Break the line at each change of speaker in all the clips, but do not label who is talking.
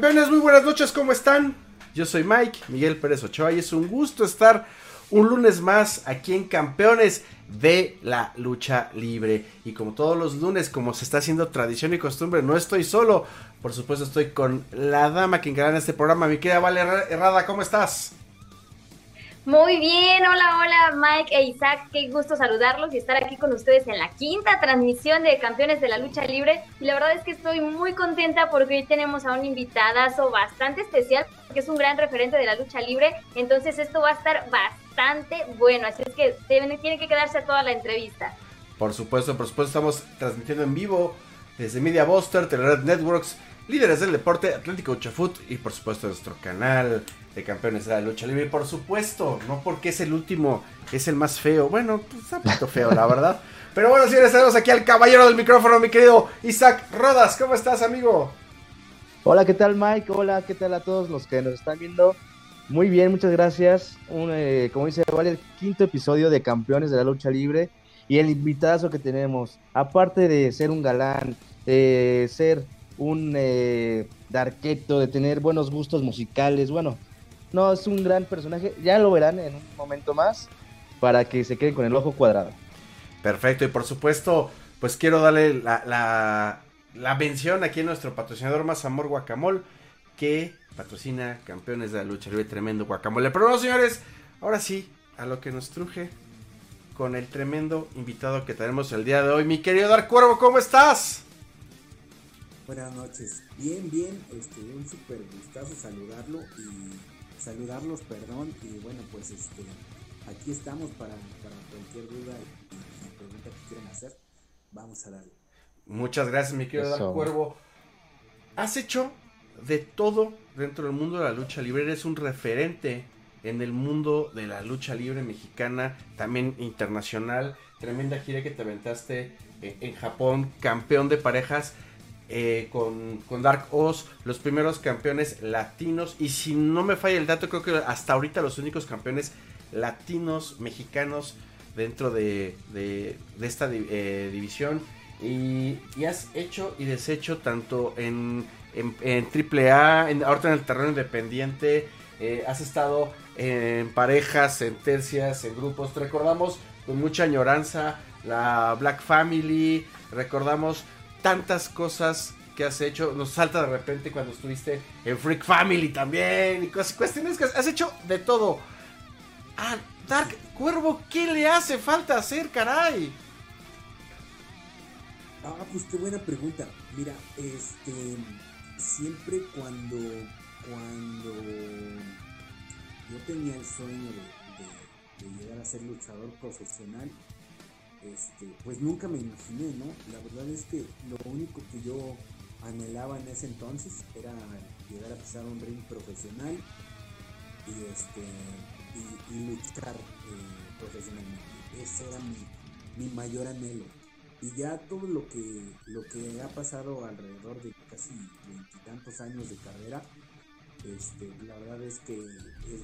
Campeones, muy buenas noches, ¿cómo están? Yo soy Mike, Miguel Pérez Ochoa y es un gusto estar un lunes más aquí en Campeones de la lucha libre. Y como todos los lunes, como se está haciendo tradición y costumbre, no estoy solo. Por supuesto, estoy con la dama que encarga este programa, mi querida Vale Herrada, ¿cómo estás?
Muy bien, hola, hola Mike e Isaac, qué gusto saludarlos y estar aquí con ustedes en la quinta transmisión de Campeones de la Lucha Libre. Y la verdad es que estoy muy contenta porque hoy tenemos a un invitadazo bastante especial, que es un gran referente de la lucha libre. Entonces esto va a estar bastante bueno, así es que tienen, que quedarse a toda la entrevista.
Por supuesto, por supuesto, estamos transmitiendo en vivo desde Media Buster, Telered Networks, líderes del deporte, Atlético Uchafut y por supuesto nuestro canal de campeones de la lucha libre. por supuesto, no porque es el último, es el más feo. Bueno, pues está poquito feo, la verdad. Pero bueno, señores, tenemos aquí al caballero del micrófono, mi querido Isaac Rodas. ¿Cómo estás, amigo?
Hola, ¿qué tal, Mike? Hola, ¿qué tal a todos los que nos están viendo? Muy bien, muchas gracias. Un, eh, como dice, vale el quinto episodio de Campeones de la Lucha Libre. Y el invitazo que tenemos, aparte de ser un galán, de ser un eh, darqueto, de tener buenos gustos musicales, bueno, no, es un gran personaje. Ya lo verán en un momento más para que se queden con el ojo cuadrado.
Perfecto, y por supuesto, pues quiero darle la, la, la mención aquí a nuestro patrocinador Más Amor Guacamol, que patrocina campeones de la lucha libre, tremendo guacamole. Pero no, señores, ahora sí, a lo que nos truje con el tremendo invitado que tenemos el día de hoy. Mi querido Dar Cuervo, ¿cómo estás?
Buenas noches, bien, bien, este, un súper gustazo saludarlo y saludarlos, perdón, y bueno, pues este, aquí estamos para, cualquier duda y, pregunta que quieran hacer, vamos a darle.
Muchas gracias, mi querido Dar Cuervo. Has hecho de todo dentro del mundo de la lucha libre, eres un referente en el mundo de la lucha libre mexicana, también internacional, tremenda gira que te aventaste en Japón, campeón de parejas. Eh, con, Dark Oz, los primeros campeones latinos. Y si no me falla el dato, creo que hasta ahorita los únicos campeones latinos mexicanos dentro de, esta eh, división. Y, has hecho y deshecho tanto en, en, en AAA, en, ahorita en el terreno independiente. Eh, has estado en parejas, en tercias, en grupos. recordamos con mucha añoranza la Black Family. Recordamos tantas cosas que has hecho. Nos salta de repente cuando estuviste en Freak Family también. Y cosas, cuestiones que has hecho de todo. Ah, Dark Cuervo, ¿qué le hace falta hacer, caray?
Ah, pues qué buena pregunta. Mira, este. Siempre cuando. Cuando. Yo tenía el sueño de llegar a ser luchador profesional este, pues nunca me imaginé, ¿no? La verdad es que lo único que yo anhelaba en ese entonces era llegar a pisar un ring profesional y este y, luchar eh, profesionalmente. Ese era mi, mayor anhelo. Y ya todo lo que lo que ha pasado alrededor de casi veintitantos años de carrera, este, la verdad es que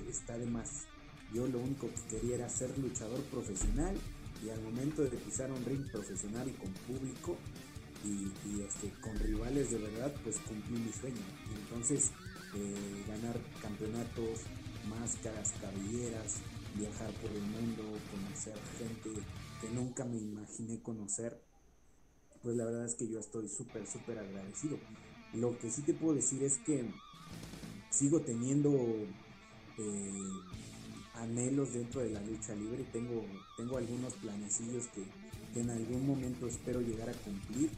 está de más. Yo lo único que quería era ser luchador profesional y al momento de pisar un ring profesional y con público y, este, con rivales de verdad, pues cumplí mi sueño. Entonces eh, ganar campeonatos, máscaras, cabelleras, viajar por el mundo, conocer gente que nunca me imaginé conocer, pues la verdad es que yo estoy súper, súper agradecido. Lo que sí te puedo decir es que sigo teniendo eh, anhelos dentro de la lucha libre. Tengo, tengo algunos planecillos que, en algún momento espero llegar a cumplir.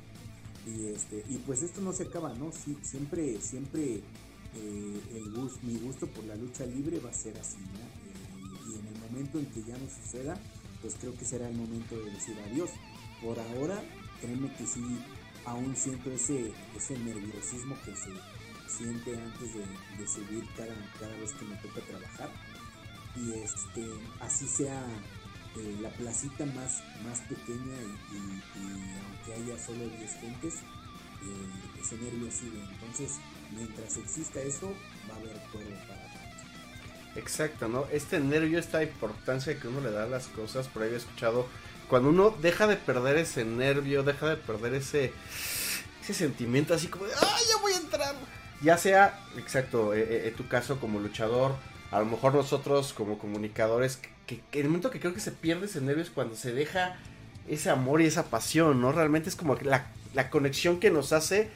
Y, este, y pues esto no se acaba, ¿no? Sí, siempre, siempre eh, el gusto, mi gusto por la lucha libre va a ser así, ¿no? Eh, y en el momento en que ya no suceda, pues creo que será el momento de decir adiós. Por ahora, créeme que sí, aún siento ese, ese nerviosismo que se siente antes de, de seguir cada, cada vez que me toca trabajar y este, así sea eh, la placita más, más pequeña y, aunque haya solo 10 gentes, eh, ese nervio sigue. Entonces, mientras exista eso, va a haber todo para
Exacto, ¿no? Este nervio, esta importancia que uno le da a las cosas, por ahí he escuchado, cuando uno deja de perder ese nervio, deja de perder ese, ese sentimiento así como de, ¡ay, ya voy a entrar! Ya sea, exacto, en tu caso como luchador, a lo mejor nosotros como comunicadores, que, que, el momento que creo que se pierde ese nervio es cuando se deja ese amor y esa pasión, ¿no? Realmente es como la, la conexión que nos hace,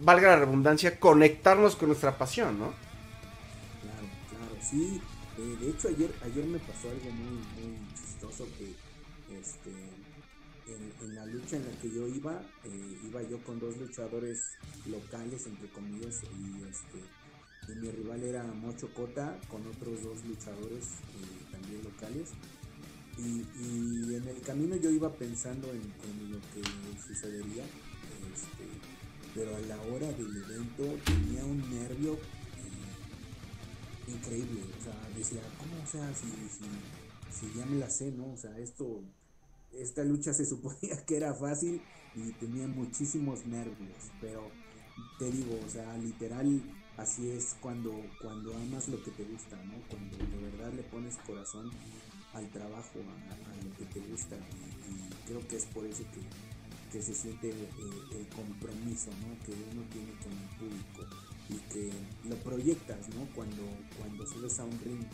valga la redundancia, conectarnos con nuestra pasión, ¿no?
Claro, claro, sí. Eh, de hecho, ayer, ayer me pasó algo muy, muy chistoso que este, en, la lucha en la que yo iba, eh, iba yo con dos luchadores locales, entre comillas, y este y mi rival era Mocho Cota con otros dos luchadores eh, también locales. Y, en el camino yo iba pensando en, lo que sucedería, este, pero a la hora del evento tenía un nervio eh, increíble. O sea, decía, ¿cómo? O sea, si, si, si ya me la sé, ¿no? O sea, esto, esta lucha se suponía que era fácil y tenía muchísimos nervios, pero te digo, o sea, literal así es cuando, cuando amas lo que te gusta, ¿no? Cuando de verdad le pones corazón al trabajo, a, lo que te gusta. Y, creo que es por eso que, se siente eh, el compromiso, ¿no? Que uno tiene con el público y que lo proyectas, ¿no? Cuando, cuando subes a un ring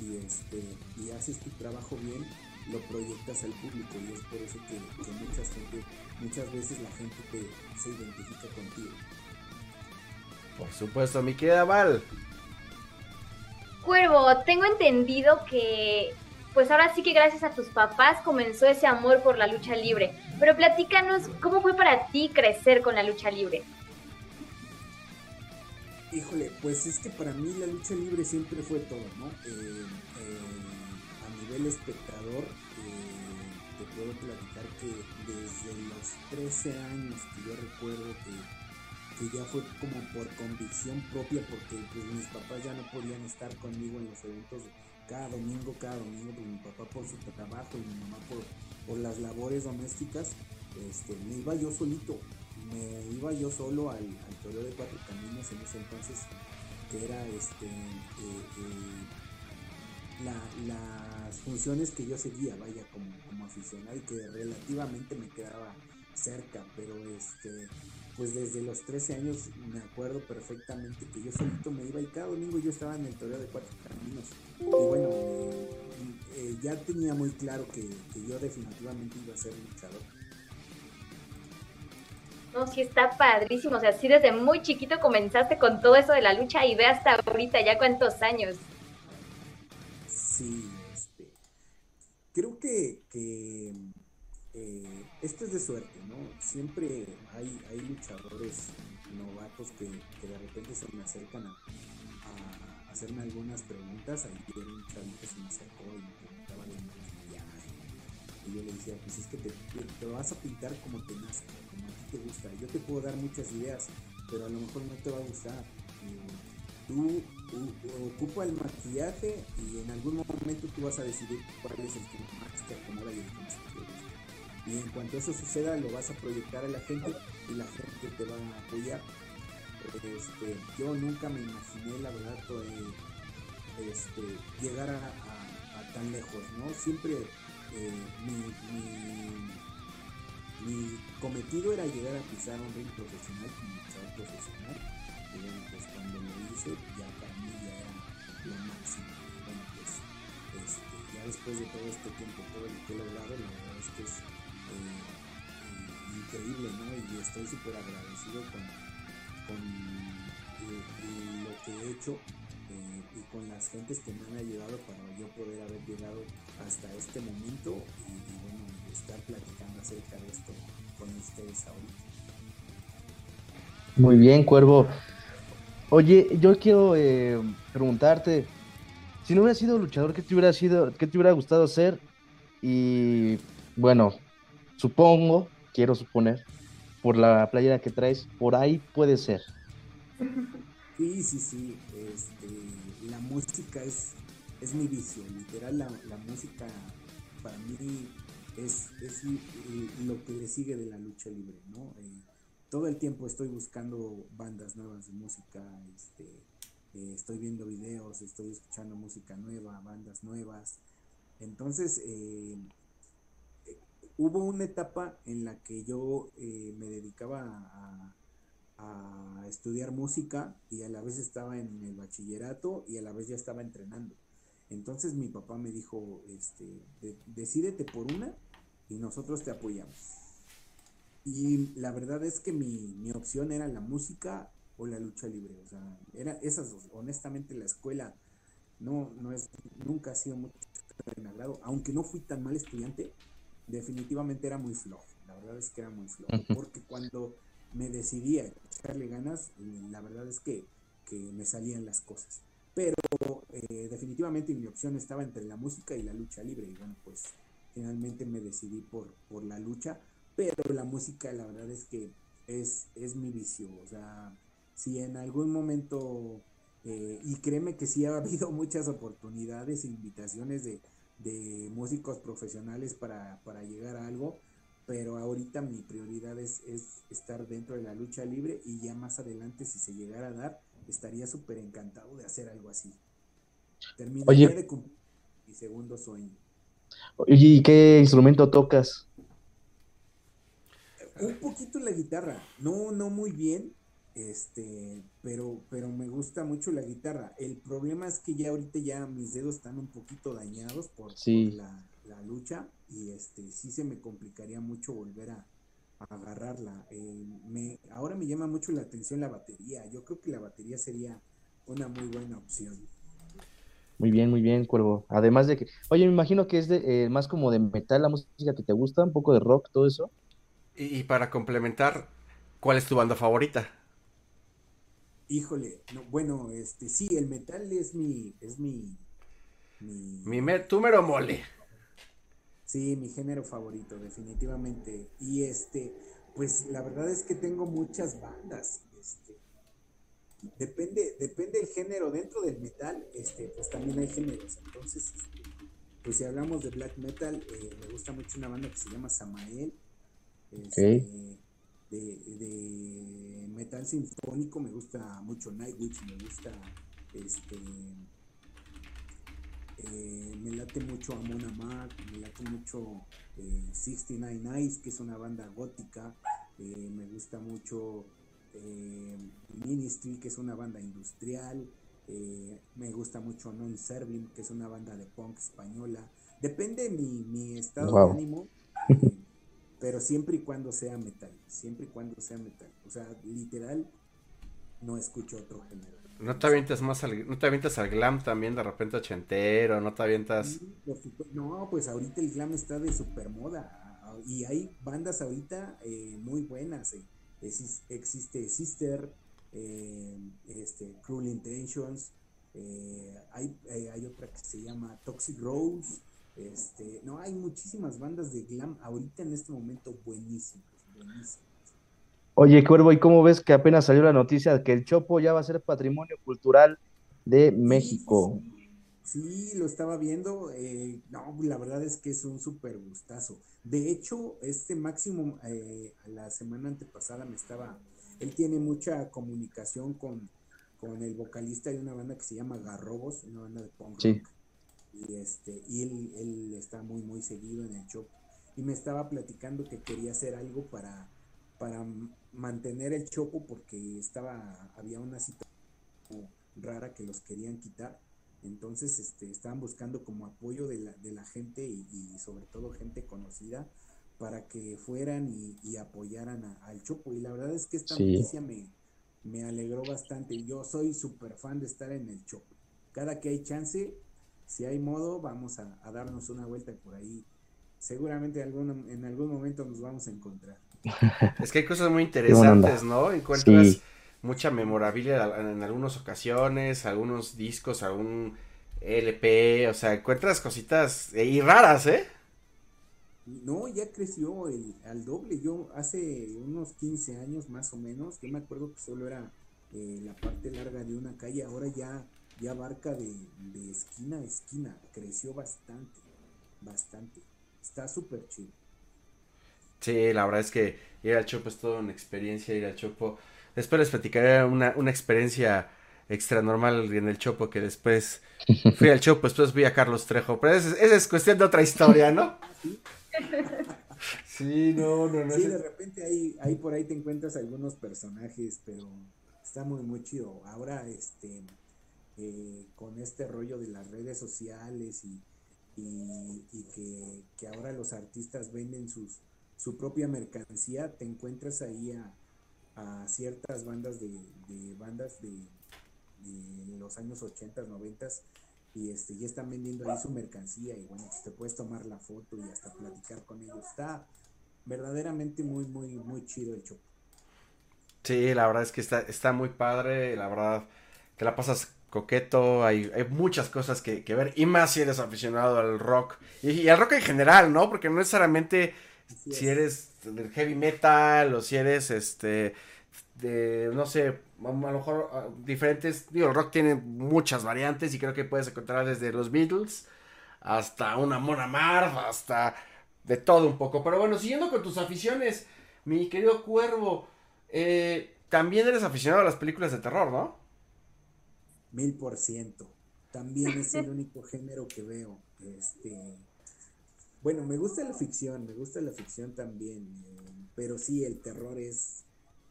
y, este, y haces tu trabajo bien, lo proyectas al público y es por eso que, muchas, gente, muchas veces la gente te, se identifica contigo.
Por supuesto, mi querida Val.
Cuervo, tengo entendido que pues ahora sí que gracias a tus papás comenzó ese amor por la lucha libre. Pero platícanos, ¿cómo fue para ti crecer con la lucha libre?
Híjole, pues es que para mí la lucha libre siempre fue todo, ¿no? Eh, eh, a nivel espectador, eh, te puedo platicar que desde los 13 años que yo recuerdo que que ya fue como por convicción propia porque pues mis papás ya no podían estar conmigo en los eventos cada domingo, cada domingo, pues mi papá por su trabajo y mi mamá por, por las labores domésticas, este, me iba yo solito, me iba yo solo al, al de Cuatro Caminos en ese entonces, que era este eh, eh, las funciones que yo seguía, vaya, como, como aficionado y que relativamente me quedaba cerca, pero este pues desde los 13 años me acuerdo perfectamente que yo solito me iba y cada domingo yo estaba en el torneo de cuatro caminos. Y bueno, eh, eh, ya tenía muy claro que, yo definitivamente iba a ser luchador.
No, sí está padrísimo. O sea, sí desde muy chiquito comenzaste con todo eso de la lucha y ve hasta ahorita ya cuántos años.
Sí, este. Creo que, que eh, esto es de suerte, Siempre hay, luchadores novatos que, de repente se me acercan a, hacerme algunas preguntas. Ayer un chavito se me acercó y me preguntaba de maquillaje. Y yo le decía, pues es que te, vas a pintar como te nazca, como a ti te gusta. Yo te puedo dar muchas ideas, pero a lo mejor no te va a gustar. tú ocupa el maquillaje y en algún momento tú vas a decidir cuál es el que más te acomoda y el que más te gusta y en cuanto eso suceda lo vas a proyectar a la gente y la gente te va a apoyar. Este, yo nunca me imaginé, la verdad, este, llegar a, tan lejos, ¿no? Siempre eh, mi, cometido era llegar a pisar un ring profesional como luchador profesional. Y bueno, pues cuando lo hice, ya para mí ya era lo máximo. bueno, pues este, ya después de todo este tiempo, todo lo que he logrado, la verdad es que es increíble, ¿no? Y estoy súper agradecido con, con eh, lo que he hecho eh, y con las gentes que me han ayudado para yo poder haber llegado hasta este momento y, bueno, estar platicando acerca de esto con ustedes ahorita.
Muy bien, Cuervo. Oye, yo quiero eh, preguntarte, si no hubiera sido luchador, ¿qué te hubiera sido, qué te hubiera gustado hacer? Y bueno, Supongo, quiero suponer, por la playera que traes, por ahí puede ser.
Sí, sí, sí. Este, la música es, es mi vicio. Literal, la, música para mí es, es, lo que le sigue de la lucha libre, ¿no? Eh, todo el tiempo estoy buscando bandas nuevas de música, este, eh, estoy viendo videos, estoy escuchando música nueva, bandas nuevas. Entonces, eh, hubo una etapa en la que yo eh, me dedicaba a, estudiar música y a la vez estaba en el bachillerato y a la vez ya estaba entrenando. Entonces mi papá me dijo, este, decídete por una y nosotros te apoyamos. Y la verdad es que mi, mi, opción era la música o la lucha libre. O sea, era esas dos. Honestamente la escuela no, no es, nunca ha sido mucho de agrado. Aunque no fui tan mal estudiante, definitivamente era muy flojo. La verdad es que era muy flojo. Porque cuando me decidí a echarle ganas, la verdad es que, que me salían las cosas. Pero eh, definitivamente mi opción estaba entre la música y la lucha libre. Y bueno, pues finalmente me decidí por, por la lucha. Pero la música, la verdad es que es, es mi vicio. O sea, si en algún momento, eh, y créeme que sí ha habido muchas oportunidades e invitaciones de, de músicos profesionales para, para llegar a algo, pero ahorita mi prioridad es, estar dentro de la lucha libre y ya más adelante si se llegara a dar, estaría súper encantado de hacer algo así. Terminaría de cumplir mi segundo sueño.
¿y qué instrumento tocas?
Un poquito la guitarra, no, no muy bien, este, pero, pero me gusta mucho la guitarra. El problema es que ya ahorita ya mis dedos están un poquito dañados por, la, lucha y este, sí se me complicaría mucho volver a, agarrarla. Eh, me, ahora me llama mucho la atención la batería. Yo creo que la batería sería una muy buena opción.
Muy bien, muy bien, Cuervo. Además de que, oye, me imagino que es de, eh, más como de metal la música que te gusta, un poco de rock, todo eso.
y para complementar, ¿cuál es tu banda favorita?
Híjole, no, bueno, este, sí, el metal es mi, es mi,
mi... Mi me, mole.
Sí, mi género favorito, definitivamente. Y este, pues la verdad es que tengo muchas bandas. Este, depende, depende el género. Dentro del metal, este, pues también hay géneros. Entonces, este, pues si hablamos de black metal, eh, me gusta mucho una banda que se llama Samael. Este, de, metal sinfónico me gusta mucho Nightwish, me gusta este eh, me late mucho Amon Amarth, me late mucho eh, 69 Nights, que es una banda gótica, eh, me gusta mucho eh, Ministry, que es una banda industrial, me gusta mucho Non Serving, que es una banda de punk española. Depende mi, mi estado de ánimo. pero siempre y cuando sea metal, siempre y cuando sea metal. O sea, literal, no escucho otro género.
¿No te avientas más al, no te avientas al glam también de repente ochentero? ¿No te avientas...?
No, pues ahorita el glam está de super moda. Y hay bandas ahorita eh, muy buenas. Eh. existe Sister, eh, este, Cruel Intentions, hay, hay otra que se llama Toxic Rose. Este, no, hay muchísimas bandas de glam ahorita en este momento buenísimas,
Oye, Cuervo, ¿y cómo ves que apenas salió la noticia de que el Chopo ya va a ser patrimonio cultural de México?
Sí, lo estaba viendo. Eh, no, la verdad es que es un súper gustazo. De hecho, este máximo, eh, la semana antepasada me estaba. Él tiene mucha comunicación con, con el vocalista de una banda que se llama Garrobos, una banda de punk sí y este y él, él está muy muy seguido en el show. Y me estaba platicando que quería hacer algo para para mantener el chopo porque estaba había una situación rara que los querían quitar. Entonces este estaban buscando como apoyo de la, de la gente y, sobre todo gente conocida para que fueran y, apoyaran al chopo y la verdad es que esta noticia me, me alegró bastante. Yo soy súper fan de estar en el chopo cada que hay chance si hay modo, vamos a, darnos una vuelta por ahí. Seguramente algún, en algún momento nos vamos a encontrar.
Es que hay cosas muy interesantes, ¿no? Encuentras mucha memorabilia en algunas ocasiones, algunos discos, algún LP, o sea, encuentras cositas eh, y raras, ¿eh?
No, ya creció el, al doble. Yo hace unos 15 años más o menos, yo me acuerdo que solo era eh, la parte larga de una calle, ahora ya ya abarca de, esquina a esquina, creció bastante, bastante. Está súper chido.
Sí, la verdad es que ir al Chopo es toda una experiencia, ir al Chopo. Después les platicaré una, una experiencia extra normal en el Chopo que después fui al Chopo, después fui a Carlos Trejo, pero esa, es cuestión de otra historia, ¿no? Sí, no, no, no.
Sí, de repente ahí, ahí por ahí te encuentras algunos personajes, pero está muy, muy chido. Ahora, este, eh, con este rollo de las redes sociales y, y, que, ahora los artistas venden sus, su propia mercancía, te encuentras ahí a, ciertas bandas de, bandas de, los años 80, 90 y este ya están vendiendo ahí su mercancía y bueno, pues te puedes tomar la foto y hasta platicar con ellos. Está verdaderamente muy, muy, muy chido el show.
Sí, la verdad es que está, está muy padre, la verdad, te la pasas coqueto, hay, hay muchas cosas que, ver, y más si eres aficionado al rock, y, al rock en general, ¿no? Porque no necesariamente si eres del heavy metal, o si eres, este, de, no sé, a lo mejor ah, diferentes, digo, el rock tiene muchas variantes, y creo que puedes encontrar desde los Beatles, hasta una Mona Marv, hasta de todo un poco, pero bueno, siguiendo con tus aficiones, mi querido Cuervo, eh, también eres aficionado a las películas de terror, ¿no?
Mil por ciento. También es el único género que veo. Este, bueno, me gusta la ficción, me gusta la ficción también, eh, pero sí, el terror es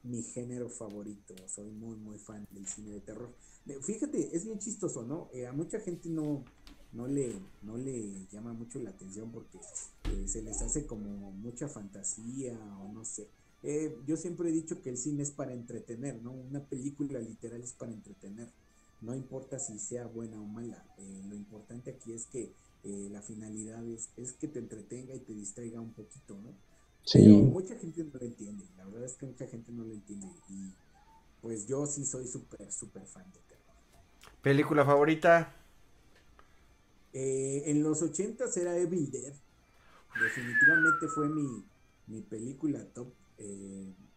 mi género favorito. Soy muy, muy fan del cine de terror. Fíjate, es bien chistoso, ¿no? Eh, a mucha gente no, no, le, no le llama mucho la atención porque eh, se les hace como mucha fantasía o no sé. yo siempre he dicho que el cine es para entretener, ¿no? Una película literal es para entretener no importa si sea buena o mala, eh, lo importante aquí es que eh, la finalidad es, que te entretenga y te distraiga un poquito, ¿no? Sí. mucha gente no lo entiende, la verdad es que mucha gente no lo entiende y pues yo sí soy súper, súper fan de terror.
¿Película favorita?
Eh, en los ochentas era Evil Dead, definitivamente fue mi, mi película top,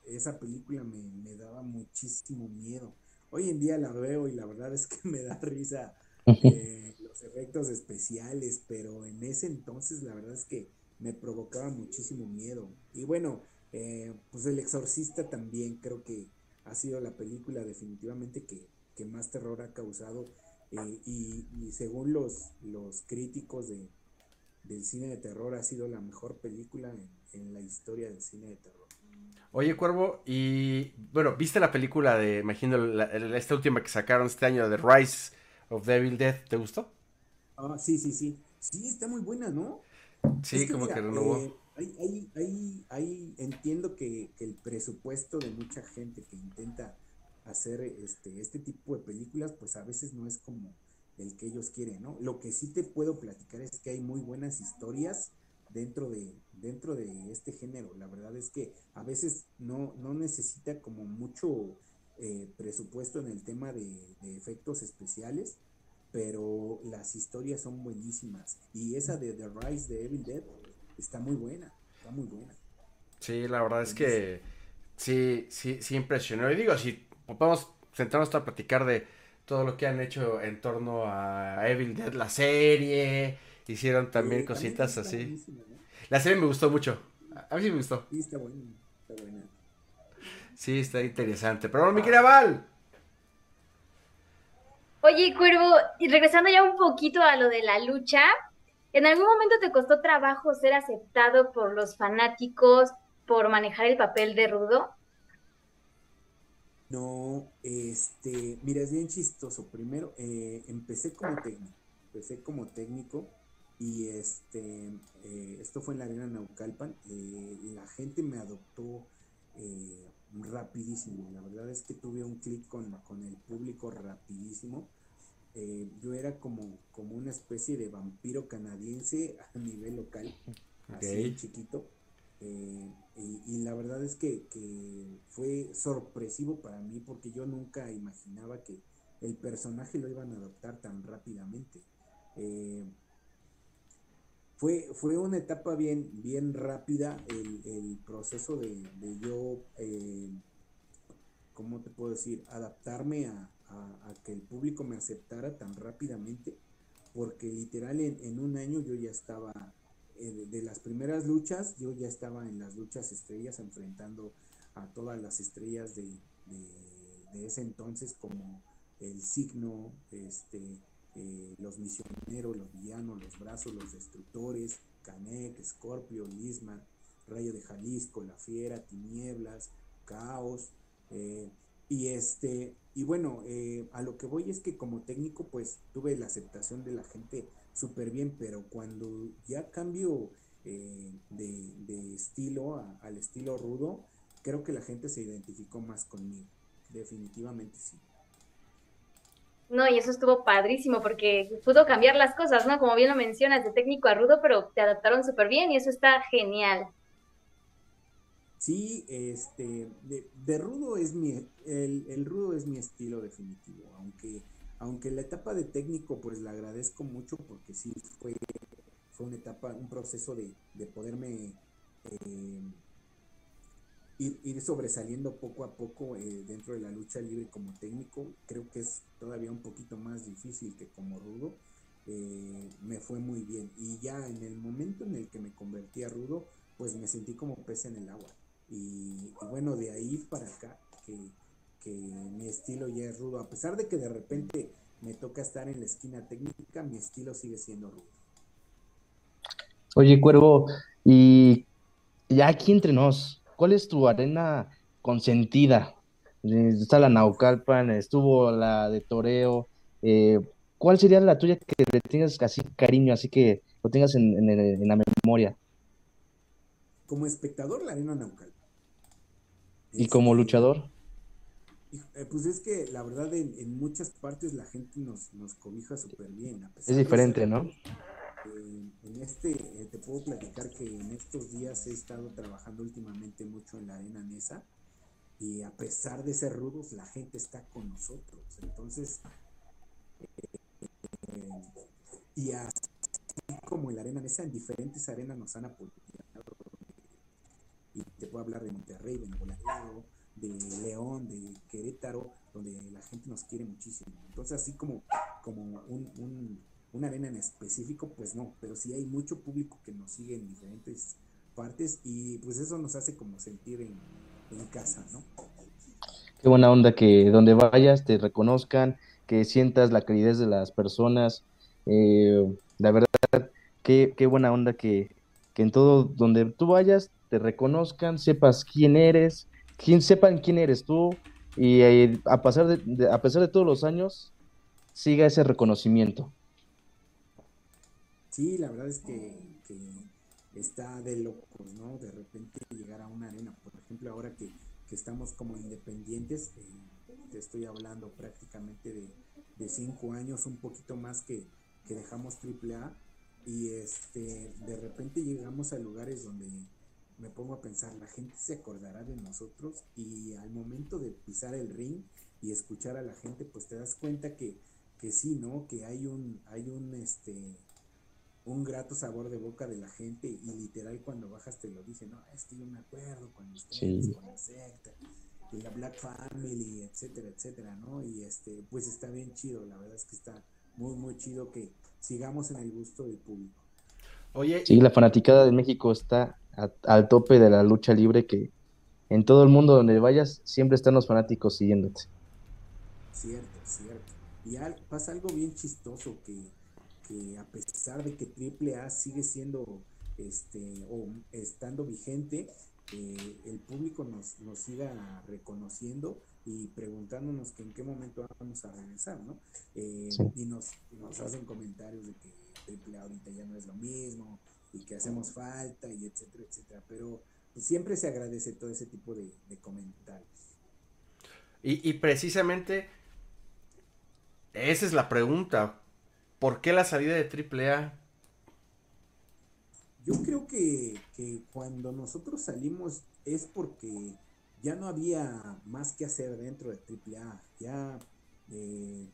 esa película me, me daba muchísimo miedo Hoy en día la veo y la verdad es que me da risa eh, los efectos especiales, pero en ese entonces la verdad es que me provocaba muchísimo miedo. Y bueno, eh, pues El Exorcista también creo que ha sido la película definitivamente que, más terror ha causado eh, y, según los, los críticos de, del cine de terror ha sido la mejor película en la historia del cine de terror.
Oye, Cuervo, y bueno, ¿viste la película de, imagino, esta última que sacaron este año, de Rise of Devil Death? ¿Te gustó?
Ah, sí, sí, sí. Sí, está muy buena, ¿no?
Sí, como que renovó.
Eh, ahí, ahí, ahí, entiendo que, el presupuesto de mucha gente que intenta hacer este, este tipo de películas, pues a veces no es como el que ellos quieren, ¿no? Lo que sí te puedo platicar es que hay muy buenas historias dentro de, dentro de este género. La verdad es que a veces no, no necesita como mucho eh, presupuesto en el tema de, efectos especiales, pero las historias son buenísimas. Y esa de The Rise de Evil Dead está muy buena, está muy buena.
Sí, la verdad es que sí, sí, sí impresionó. Y digo, si podemos sentarnos a platicar de todo lo que han hecho en torno a Evil Dead, la serie, hicieron también cositas así. La serie me gustó mucho. A mí sí me gustó.
Sí, está buena. Está buena.
Sí, está interesante. Pero bueno, mi querida Val.
Oye, Cuervo, y regresando ya un poquito a lo de la lucha, ¿en algún momento te costó trabajo ser aceptado por los fanáticos por manejar el papel de Rudo?
No, este, mira, es bien chistoso. Primero, eh, empecé como técnico. Empecé como técnico y este, eh, esto fue en la arena Naucalpan. Eh, la gente me adoptó eh, rapidísimo. La verdad es que tuve un clic con, con, el público rapidísimo. yo era como, como una especie de vampiro canadiense a nivel local, así chiquito. Y, la verdad es que, que, fue sorpresivo para mí porque yo nunca imaginaba que el personaje lo iban a adoptar tan rápidamente fue, fue una etapa bien, bien rápida el, proceso de, yo, eh, ¿cómo te puedo decir? Adaptarme a, que el público me aceptara tan rápidamente, porque literal en, un año yo ya estaba, eh, de, las primeras luchas, yo ya estaba en las luchas estrellas enfrentando a todas las estrellas de, de ese entonces como el signo, este, eh, los misioneros, los villanos, los brazos, los destructores, Canek, Scorpio, Lisman, Rayo de Jalisco, La Fiera, Tinieblas, Caos. Eh, y este, y bueno, eh, a lo que voy es que como técnico, pues tuve la aceptación de la gente súper bien, pero cuando ya cambio de, estilo al estilo rudo, creo que la gente se identificó más conmigo. Definitivamente sí.
No, y eso estuvo padrísimo porque pudo cambiar las cosas, ¿no? Como bien lo mencionas, de técnico a rudo, pero te adaptaron súper bien y eso está genial.
Sí, este, de, rudo es mi, el, rudo es mi estilo definitivo, aunque, aunque la etapa de técnico pues la agradezco mucho porque sí fue, fue una etapa, un proceso de, de poderme eh, ir, sobresaliendo poco a poco eh, dentro de la lucha libre como técnico, creo que es todavía un poquito más difícil que como rudo, eh, me fue muy bien. Y ya en el momento en el que me convertí a rudo, pues me sentí como pez en el agua. Y, bueno, de ahí para acá, que, que mi estilo ya es rudo, a pesar de que de repente me toca estar en la esquina técnica, mi estilo sigue siendo rudo.
Oye, Cuervo, y ya aquí entre nos, ¿Cuál es tu arena consentida? Está la Naucalpan, estuvo la de Toreo. Eh, ¿Cuál sería la tuya que le tengas así cariño, así que lo tengas en, la memoria?
Como espectador, la arena Naucalpan.
¿Y como este, luchador?
Eh, pues es que la verdad en, muchas partes la gente nos, nos cobija súper bien.
es diferente, ¿no?
En este, eh, te puedo platicar que en estos días he estado trabajando últimamente mucho en la arena Nesa y a pesar de ser rudos, la gente está con nosotros. Entonces, eh, y así como en la arena Nesa, en diferentes arenas nos han apoyado. Y te puedo hablar de Monterrey, de Nuevo de León, de Querétaro, donde la gente nos quiere muchísimo. Entonces, así como, como un una arena en específico, pues no, pero sí hay mucho público que nos sigue en diferentes partes y pues eso nos hace como sentir en, casa, ¿no?
Qué buena onda que donde vayas te reconozcan, que sientas la calidez de las personas. Eh, la verdad, qué, qué buena onda que, que, en todo donde tú vayas te reconozcan, sepas quién eres, quién sepan quién eres tú y eh, a, pasar de, a pesar de todos los años siga ese reconocimiento.
Sí, la verdad es que, está de locos, ¿no? De repente llegar a una arena, por ejemplo, ahora que, estamos como independientes, eh, te estoy hablando prácticamente de, cinco años, un poquito más que, que dejamos AAA, y este, de repente llegamos a lugares donde me pongo a pensar, la gente se acordará de nosotros y al momento de pisar el ring y escuchar a la gente, pues te das cuenta que, que sí, ¿no? Que hay un, hay un, este, un grato sabor de boca de la gente y literal cuando bajas te lo dicen, no, es que yo me acuerdo cuando ustedes con la secta y la Black Family, etcétera, etcétera, ¿no? Y este, pues está bien chido, la verdad es que está muy, muy chido que sigamos en el gusto del público.
Oye, sí, la fanaticada de México está al tope de la lucha libre que en todo el mundo donde vayas siempre están los fanáticos siguiéndote.
Cierto, cierto. Y pasa algo bien chistoso que que a pesar de que AAA sigue siendo este o estando vigente, eh, el público nos, nos siga reconociendo y preguntándonos que en qué momento vamos a regresar, ¿no? Eh, y nos, nos hacen comentarios de que AAA ahorita ya no es lo mismo y que hacemos falta y etcétera, etcétera, pero pues, siempre se agradece todo ese tipo de, comentarios.
Y, y precisamente esa es la pregunta. ¿Por qué la salida de AAA?
Yo creo que, cuando nosotros salimos es porque ya no había más que hacer dentro de AAA. Ya, eh,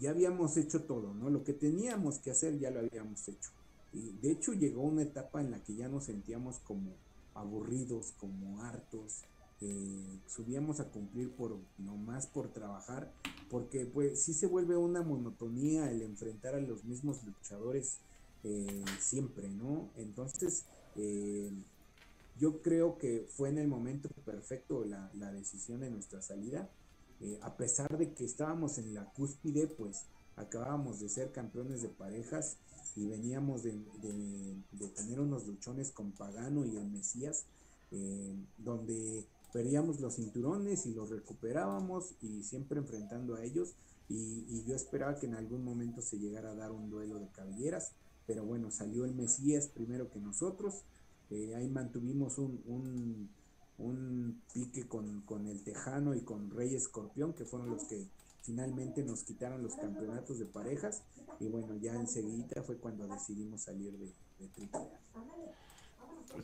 ya habíamos hecho todo, ¿no? Lo que teníamos que hacer ya lo habíamos hecho. Y de hecho llegó una etapa en la que ya nos sentíamos como aburridos, como hartos, eh, subíamos a cumplir por más por trabajar, porque pues sí se vuelve una monotonía el enfrentar a los mismos luchadores eh, siempre, ¿no? Entonces, eh, yo creo que fue en el momento perfecto la, la decisión de nuestra salida. a pesar de que estábamos en la cúspide, pues acabábamos de ser campeones de parejas y veníamos de, tener unos luchones con Pagano y el Mesías, eh, donde perdíamos los cinturones y los recuperábamos y siempre enfrentando a ellos. Y, yo esperaba que en algún momento se llegara a dar un duelo de cabelleras, pero bueno, salió el Mesías primero que nosotros. Eh, ahí mantuvimos un, un, pique con, con, el Tejano y con Rey Escorpión, que fueron los que finalmente nos quitaron los campeonatos de parejas y bueno, ya enseguida fue cuando decidimos salir de, de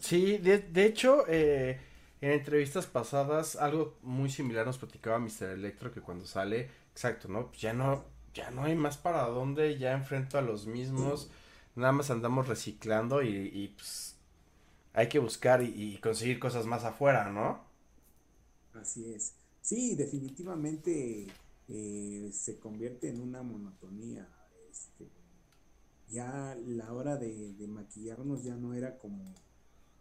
Sí, de, de hecho, eh, en entrevistas pasadas, algo muy similar nos platicaba Mr. Electro que cuando sale, exacto, ¿no? Ya no, ya no hay más para dónde, ya enfrento a los mismos, nada más andamos reciclando y, pues hay que buscar y, conseguir cosas más afuera, ¿no?
Así es. Sí, definitivamente eh, se convierte en una monotonía. Este, ya la hora de, maquillarnos ya no era como,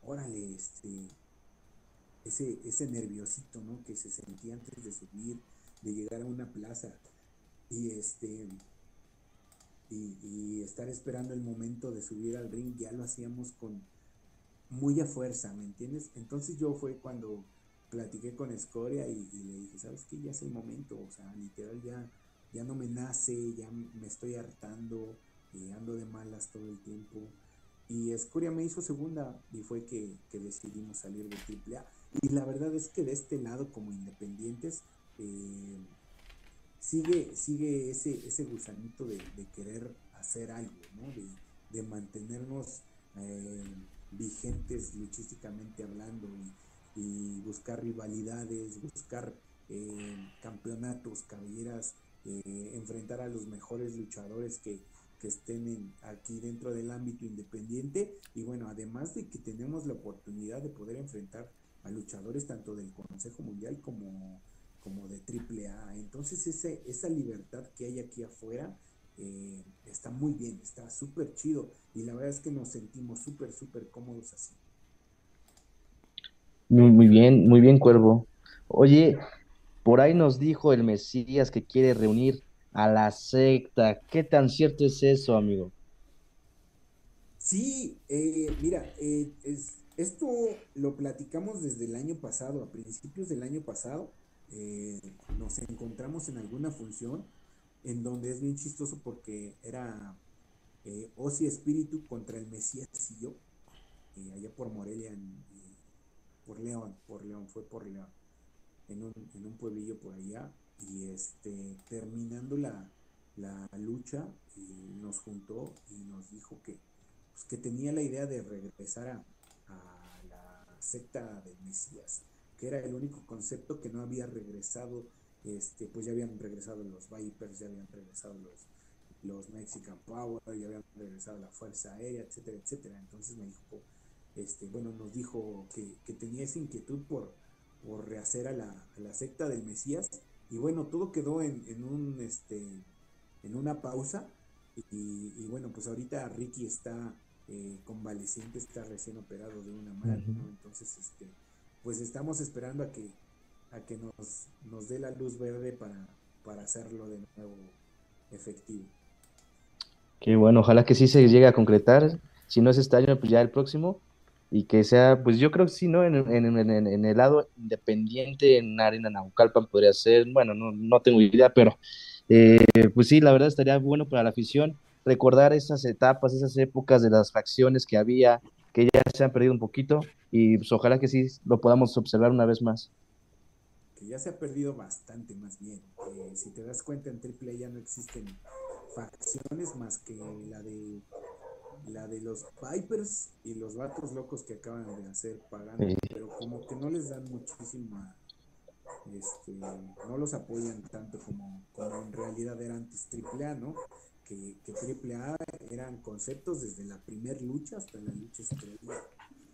órale, este, ese, ese nerviosito, ¿no? Que se sentía antes de subir, de llegar a una plaza y este y, estar esperando el momento de subir al ring, ya lo hacíamos con muy a fuerza, ¿me entiendes? Entonces yo fue cuando platiqué con Escoria y, le dije, ¿sabes qué? Ya es el momento, o sea, literal ya, ya no me nace, ya me estoy hartando, eh, ando de malas todo el tiempo. Y Escoria me hizo segunda y fue que, decidimos salir de AAA. Y la verdad es que de este lado, como independientes, eh, sigue, sigue ese, ese gusanito de, querer hacer algo. De, mantenernos eh, vigentes luchísticamente hablando y, buscar rivalidades, buscar eh, campeonatos, cabelleras, enfrentar a los mejores luchadores que, estén aquí dentro del ámbito independiente y bueno, además de que tenemos la oportunidad de poder enfrentar a luchadores tanto del Consejo Mundial como, como de AAA. Entonces ese, esa libertad que hay aquí afuera eh, está muy bien, está súper chido y la verdad es que nos sentimos súper, súper cómodos así.
Muy, bien, muy bien, Cuervo. Oye, por ahí nos dijo el Mesías que quiere reunir a la secta. ¿Qué tan cierto es eso, amigo?
Sí, eh, mira, eh, esto lo platicamos desde el año pasado, a principios del año pasado. Eh, nos encontramos en alguna función en donde es bien chistoso porque era eh, Osi Espíritu contra el Mesías y yo, allá por Morelia, en, por León, por León, fue por León, en un, en un pueblillo por allá, y este, terminando la, lucha, nos juntó y nos dijo que, pues, que tenía la idea de regresar a, secta de Mesías, que era el único concepto que no había regresado, este, pues ya habían regresado los Vipers, ya habían regresado los, los Mexican Power, ya habían regresado la Fuerza Aérea, etcétera, etcétera. Entonces me dijo, este, bueno, nos dijo que, tenía esa inquietud por, por rehacer a la, secta del Mesías. Y bueno, todo quedó en, un este en una pausa. Y, bueno, pues ahorita Ricky está eh, convaleciente, está recién operado de una mano, Entonces, este, pues estamos esperando a que, a que nos, nos dé la luz verde para, para hacerlo de nuevo efectivo.
Qué bueno, ojalá que sí se llegue a concretar. Si no es este año, pues ya el próximo y que sea, pues yo creo que sí, ¿no? En, el lado independiente, en Arena Naucalpan podría ser, bueno, no, no tengo idea, pero eh, pues sí, la verdad estaría bueno para la afición recordar esas etapas, esas épocas de las facciones que había, que ya se han perdido un poquito, y pues ojalá que sí lo podamos observar una vez más.
Que ya se ha perdido bastante más bien. Eh, si te das cuenta, en AAA ya no existen facciones más que la de la de los Vipers y los vatos locos que acaban de hacer pagando, pero como que no les dan muchísima, este, no los apoyan tanto como, como en realidad era antes AAA, ¿no? Que, que AAA eran conceptos desde la primer lucha hasta la lucha estrella.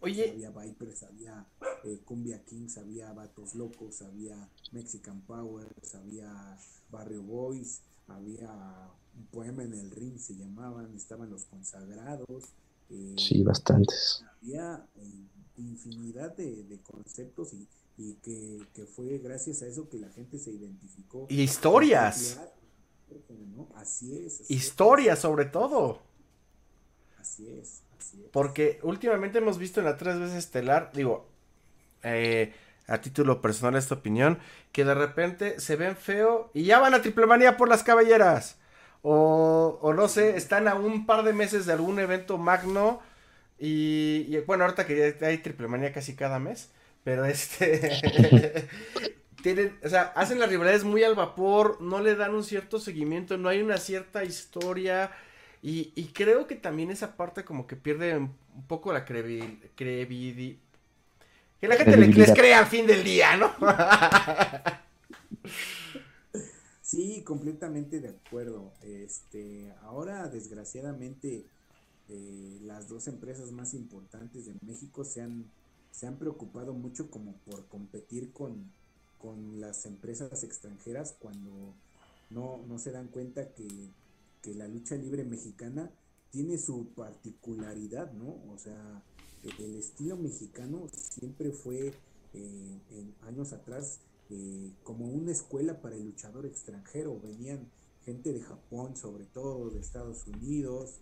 Oye.
Había Vipers, había eh, Cumbia Kings, había Vatos Locos, había Mexican Power, había Barrio Boys, había un poema en el ring se llamaban, estaban los consagrados.
Eh, sí, bastantes.
Había eh, infinidad de, conceptos y, que, fue gracias a eso que la gente se identificó.
Y historias.
Así es.
Historia sobre todo.
Así es, así es.
Porque últimamente hemos visto en la tres veces estelar, digo, eh, a título personal esta opinión, que de repente se ven feo y ya van a triple manía por las caballeras. O, o no sé, están a un par de meses de algún evento magno. Y, bueno, ahorita que hay triple manía casi cada mes. Pero este. tienen, o sea, hacen las rivalidades muy al vapor, no le dan un cierto seguimiento, no hay una cierta historia. Y, y creo que también esa parte como que pierde un poco la credibilidad. que la gente les crea al fin del día, ¿no?
sí, completamente de acuerdo. Este, ahora desgraciadamente eh, las dos empresas más importantes de México se han se han preocupado mucho como por competir con, con las empresas extranjeras cuando no, no se dan cuenta que, la lucha libre mexicana tiene su particularidad, ¿no? O sea, el estilo mexicano siempre fue eh, en años atrás eh, como una escuela para el luchador extranjero. Venían gente de Japón, sobre todo de Estados Unidos,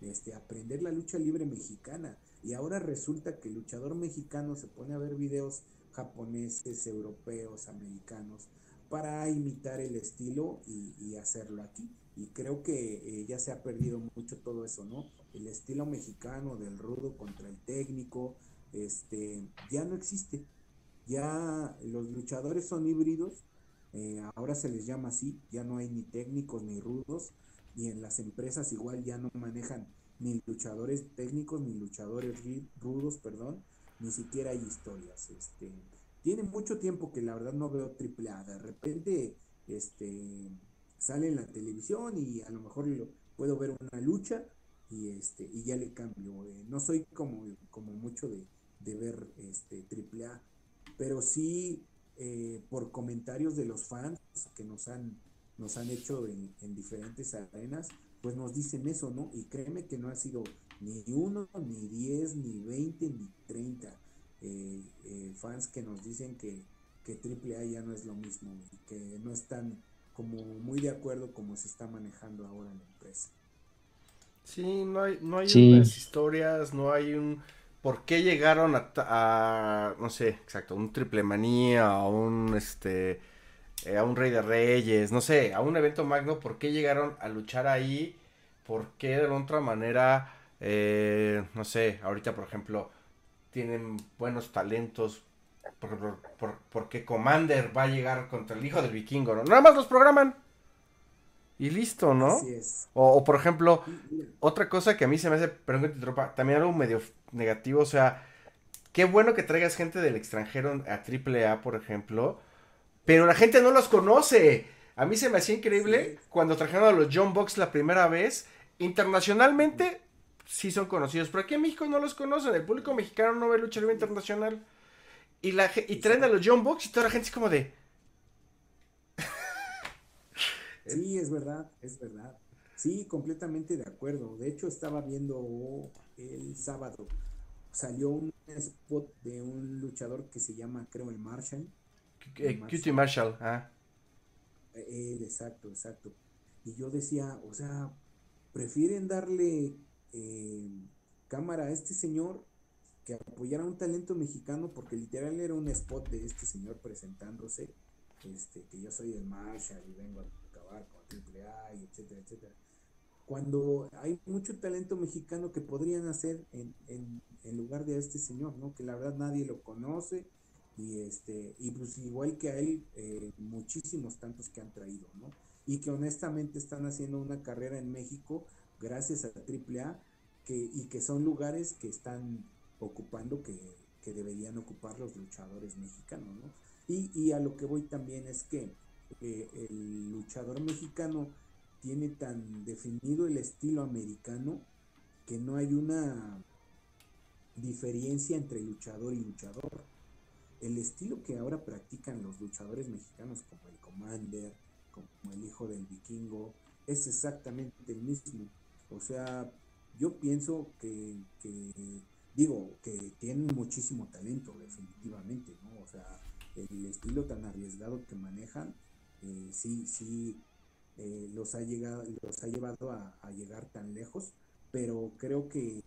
este, aprender la lucha libre mexicana. Y ahora resulta que el luchador mexicano se pone a ver videos japoneses, europeos, americanos, para imitar el estilo y, hacerlo aquí. Y creo que eh, ya se ha perdido mucho todo eso, ¿no? El estilo mexicano del rudo contra el técnico, este, ya no existe. Ya los luchadores son híbridos, eh, ahora se les llama así, ya no hay ni técnicos ni rudos, y en las empresas igual ya no manejan ni luchadores técnicos, ni luchadores rudos, perdón, ni siquiera hay historias. Este, tiene mucho tiempo que la verdad no veo triple A. De repente, este, sale en la televisión y a lo mejor lo, puedo ver una lucha y este, y ya le cambio. Eh, no soy como, como mucho de, ver este triple pero sí eh, por comentarios de los fans que nos han, nos han hecho en diferentes arenas, pues nos dicen eso, ¿no? Y créeme que no ha sido ni uno, ni diez, ni veinte, ni treinta eh, eh, fans que nos dicen que, que AAA ya no es lo mismo y que no están como muy de acuerdo como se está manejando ahora la empresa.
Sí, no hay, no hay unas historias, no hay un por qué llegaron a, no sé, exacto, un triple manía, a un este eh, a un Rey de Reyes, no sé, a un evento magno, ¿por qué llegaron a luchar ahí? ¿Por qué de otra manera, eh, no sé, ahorita por ejemplo, tienen buenos talentos? ¿Por, qué Commander va a llegar contra el hijo del vikingo? ¿no? Nada más los programan. Y listo, ¿no?
Así es.
O, por ejemplo, otra cosa que a mí se me hace, perdón que tropa, también algo medio negativo, o sea, qué bueno que traigas gente del extranjero a AAA, por ejemplo, pero la gente no los conoce. A mí se me hacía increíble cuando trajeron a los John Box la primera vez. Internacionalmente sí son conocidos, pero aquí en México no los conocen. El público mexicano no ve lucha libre internacional. Y, la, y traen a los John Box y toda la gente es como de.
sí, es verdad, es verdad. Sí, completamente de acuerdo. De hecho, estaba viendo el sábado. Salió un spot de un luchador que se llama, creo, el Marshall
Cutie Marshall, ah.
Eh, exacto, exacto. Y yo decía, o sea, prefieren darle eh, cámara a este señor que apoyar a un talento mexicano, porque literal era un spot de este señor presentándose, este, que yo soy el Marshall y vengo a acabar con AAA y etcétera, etcétera. Cuando hay mucho talento mexicano que podrían hacer en, en, en lugar de a este señor, ¿no? Que la verdad nadie lo conoce, y este y pues igual que a él eh, muchísimos tantos que han traído no y que honestamente están haciendo una carrera en México gracias a AAA que y que son lugares que están ocupando que, deberían ocupar los luchadores mexicanos no y, y, a lo que voy también es que eh, el luchador mexicano tiene tan definido el estilo americano que no hay una diferencia entre luchador y luchador el estilo que ahora practican los luchadores mexicanos como el Commander, como el hijo del vikingo, es exactamente el mismo. O sea, yo pienso que, digo, que tienen muchísimo talento, definitivamente, ¿no? O sea, el estilo tan arriesgado que manejan, eh, sí, sí, eh, los, ha llegado, los ha llevado a, llegar tan lejos, pero creo que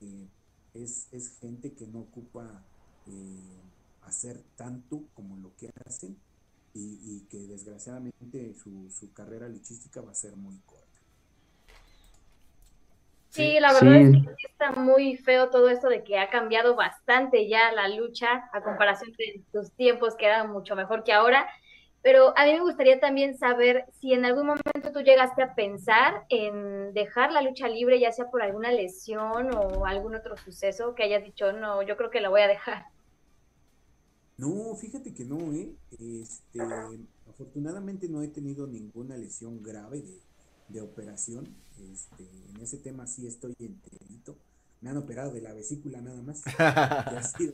es, es gente que no ocupa eh, hacer tanto como lo que hacen y, que desgraciadamente su, su carrera luchística va a ser muy corta.
Sí, la verdad es que está muy feo todo esto de que ha cambiado bastante ya la lucha a comparación de tus tiempos que eran mucho mejor que ahora. Pero a mí me gustaría también saber si en algún momento tú llegaste a pensar en dejar la lucha libre, ya sea por alguna lesión o algún otro suceso que hayas dicho, no, yo creo que la voy a dejar.
No, fíjate que no, ¿eh? Este, afortunadamente no he tenido ninguna lesión grave de, de operación. Este, en ese tema sí estoy enterito. Me han operado de la vesícula nada más. ha sido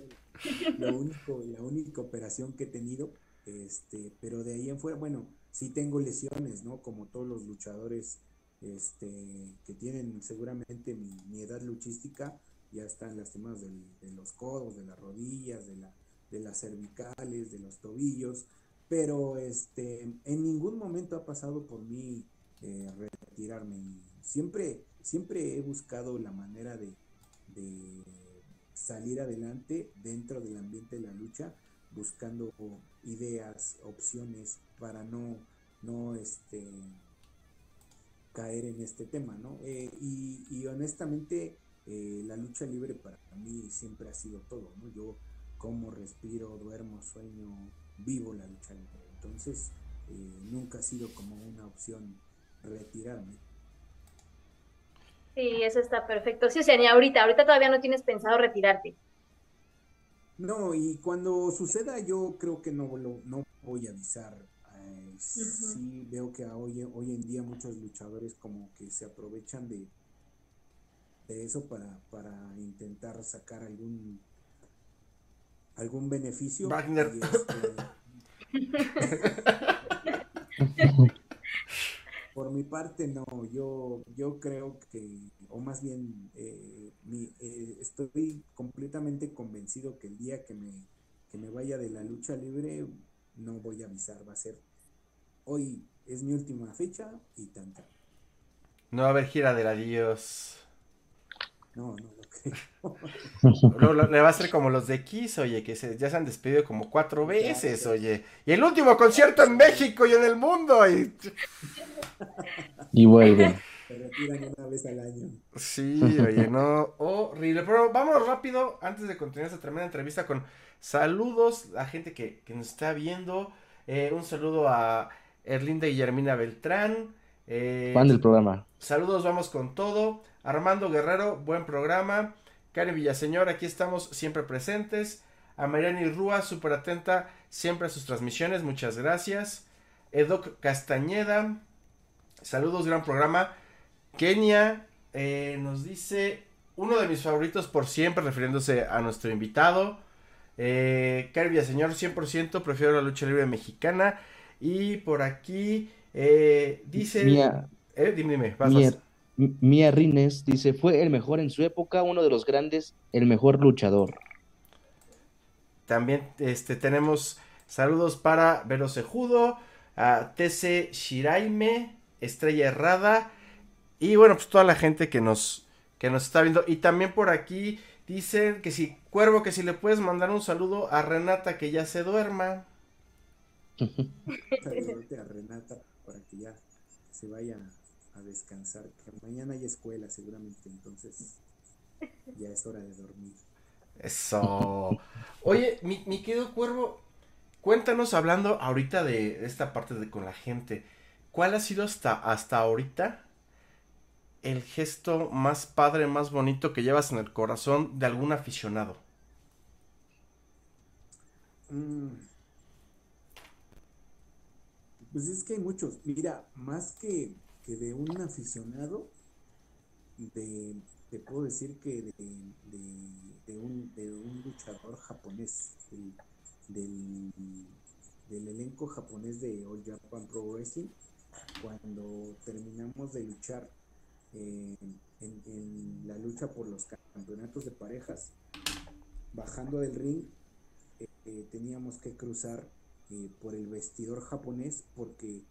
lo único, la única operación que he tenido. Este, pero de ahí en fuera, bueno, sí tengo lesiones, ¿no? Como todos los luchadores este, que tienen seguramente mi, edad luchística, ya están lastimados del, de los codos, de las rodillas, de, la, de las cervicales, de los tobillos, pero este, en ningún momento ha pasado por mí eh, retirarme. Siempre, siempre he buscado la manera de, salir adelante dentro del ambiente de la lucha, buscando ideas, opciones para no, no este, caer en este tema, ¿no? Eh, y, honestamente, eh, la lucha libre para mí siempre ha sido todo, ¿no? Yo como, respiro, duermo, sueño, vivo la lucha libre. Entonces, nunca ha sido como una opción retirarme.
Sí, eso está perfecto. Sí, o sea, ni ahorita, ahorita todavía no tienes pensado retirarte.
No, y cuando suceda yo creo que no, lo, no voy a avisar. Eh, sí veo que hoy, hoy en día muchos luchadores como que se aprovechan de, de eso para, para intentar sacar algún algún beneficio. Wagner. Este, Por mi parte, no, yo, yo creo que, o más bien, eh, eh, estoy completamente convencido que el día que me, que me vaya de la lucha libre, no voy a avisar, va a ser, hoy es mi última fecha y tanta.
No va a haber gira del adiós.
No, no lo
le va a ser como los de Kiss, oye, que se, ya se han despedido como cuatro veces, oye. Y el último concierto en México y en el mundo. Y...
Y vuelven.
Se retiran una vez al año.
Sí, oye, no, horrible. Pero vamos rápido, antes de continuar esta tremenda entrevista, con saludos a gente que, nos está viendo. Eh, un saludo a Erlinda Guillermina Beltrán.
Eh, Fan del programa.
Saludos, vamos con todo. Armando Guerrero, buen programa. Karen Villaseñor, aquí estamos siempre presentes. A Mariani Rúa, súper atenta siempre a sus transmisiones, muchas gracias. Edoc Castañeda, Saludos, gran programa. Kenia eh, nos dice uno de mis favoritos por siempre, refiriéndose a nuestro invitado. Eh, señor, 100% prefiero la lucha libre mexicana. Y por aquí eh, dice...
Mía,
eh, dime,
dime, Mía, Rines dice, fue el mejor en su época, uno de los grandes, el mejor luchador.
También este, tenemos saludos para Vero Sejudo, a TC Shiraime, Estrella Errada y bueno, pues toda la gente que nos, que nos está viendo. Y también por aquí dicen que si, Cuervo, que si le puedes mandar un saludo a Renata que ya se duerma.
a Renata para que ya se vaya a descansar. Que mañana hay escuela seguramente, entonces ya es hora de dormir.
Eso. Oye, mi, mi querido Cuervo, cuéntanos hablando ahorita de esta parte de con la gente. ¿Cuál ha sido hasta, hasta ahorita el gesto más padre, más bonito que llevas en el corazón de algún aficionado?
Mm. Pues es que hay muchos. Mira, más que, de un aficionado, de, te puedo decir que de, un, luchador japonés, del, del, elenco japonés de All Japan Pro Wrestling, cuando terminamos de luchar eh, en, la lucha por los campeonatos de parejas, bajando del ring, eh, eh, teníamos que cruzar por el vestidor japonés porque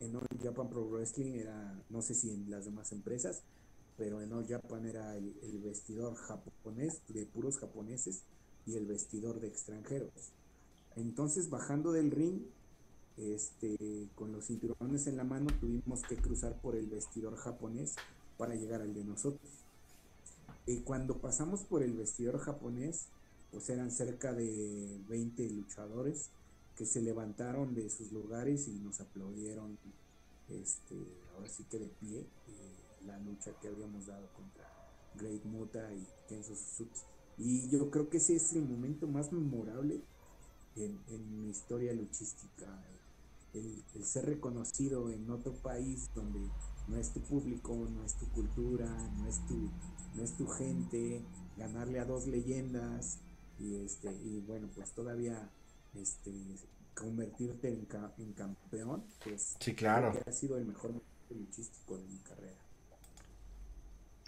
en All Japan Pro Wrestling era, no sé si en las demás empresas, pero en All Japan era el, vestidor japonés, de puros japoneses, y el vestidor de extranjeros. Entonces, bajando del ring, este, con los cinturones en la mano, tuvimos que cruzar por el vestidor japonés para llegar al de nosotros. Y cuando pasamos por el vestidor japonés, pues eran cerca de 20 luchadores que se levantaron de sus lugares y nos aplaudieron, este, ahora sí que de pie, eh, la lucha que habíamos dado contra Great Muta y Kenzo Suzuki. Y yo creo que ese es el momento más memorable en, mi historia luchística. El, el, ser reconocido en otro país donde no es tu público, no es tu cultura, no es tu, no es tu gente, ganarle a dos leyendas y este y bueno pues todavía este convertirte en, en campeón pues
sí claro.
ha sido el mejor momento luchístico de mi carrera.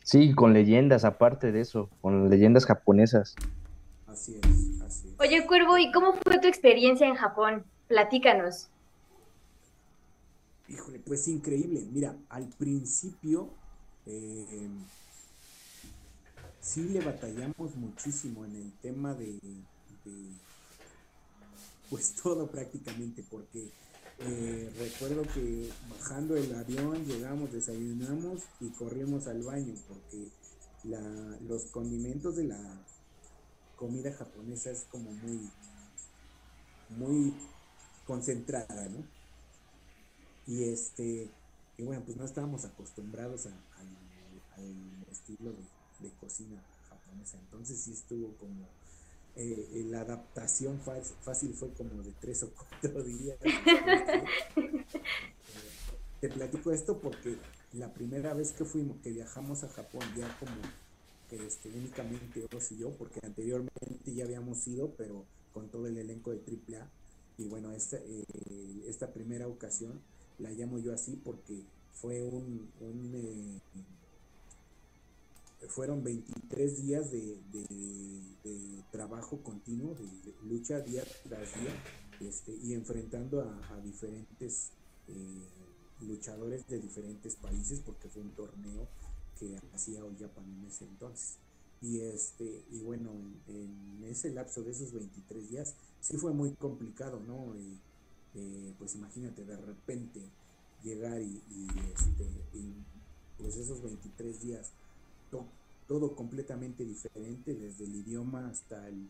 Sí con leyendas aparte de eso con leyendas japonesas.
Así es así es.
Oye cuervo y cómo fue tu experiencia en Japón platícanos.
Híjole pues increíble. Mira al principio eh, sí le batallamos muchísimo en el tema de, pues todo prácticamente, porque eh, recuerdo que bajando el avión llegamos, desayunamos y corrimos al baño, porque los condimentos de la comida japonesa es como muy, muy concentrada, ¿no? Y este, y bueno, pues no estábamos acostumbrados al estilo de cocina japonesa. Entonces sí estuvo como eh, la adaptación fácil fue como de tres o cuatro días. te platico esto porque la primera vez que fuimos, que viajamos a Japón, ya como que este, únicamente vos y yo, porque anteriormente ya habíamos ido, pero con todo el elenco de AAA. Y bueno, esta, eh, esta primera ocasión la llamo yo así porque fue un, un eh, fueron 23 días de, trabajo continuo, de, lucha día tras día, este, y enfrentando a, diferentes eh, luchadores de diferentes países, porque fue un torneo que hacía All Japan en ese entonces. Y, este, y bueno, en, ese lapso de esos 23 días, sí fue muy complicado, ¿no? Eh, eh, pues imagínate, de repente llegar y, y, este, y pues esos 23 días todo completamente diferente, desde el idioma hasta el,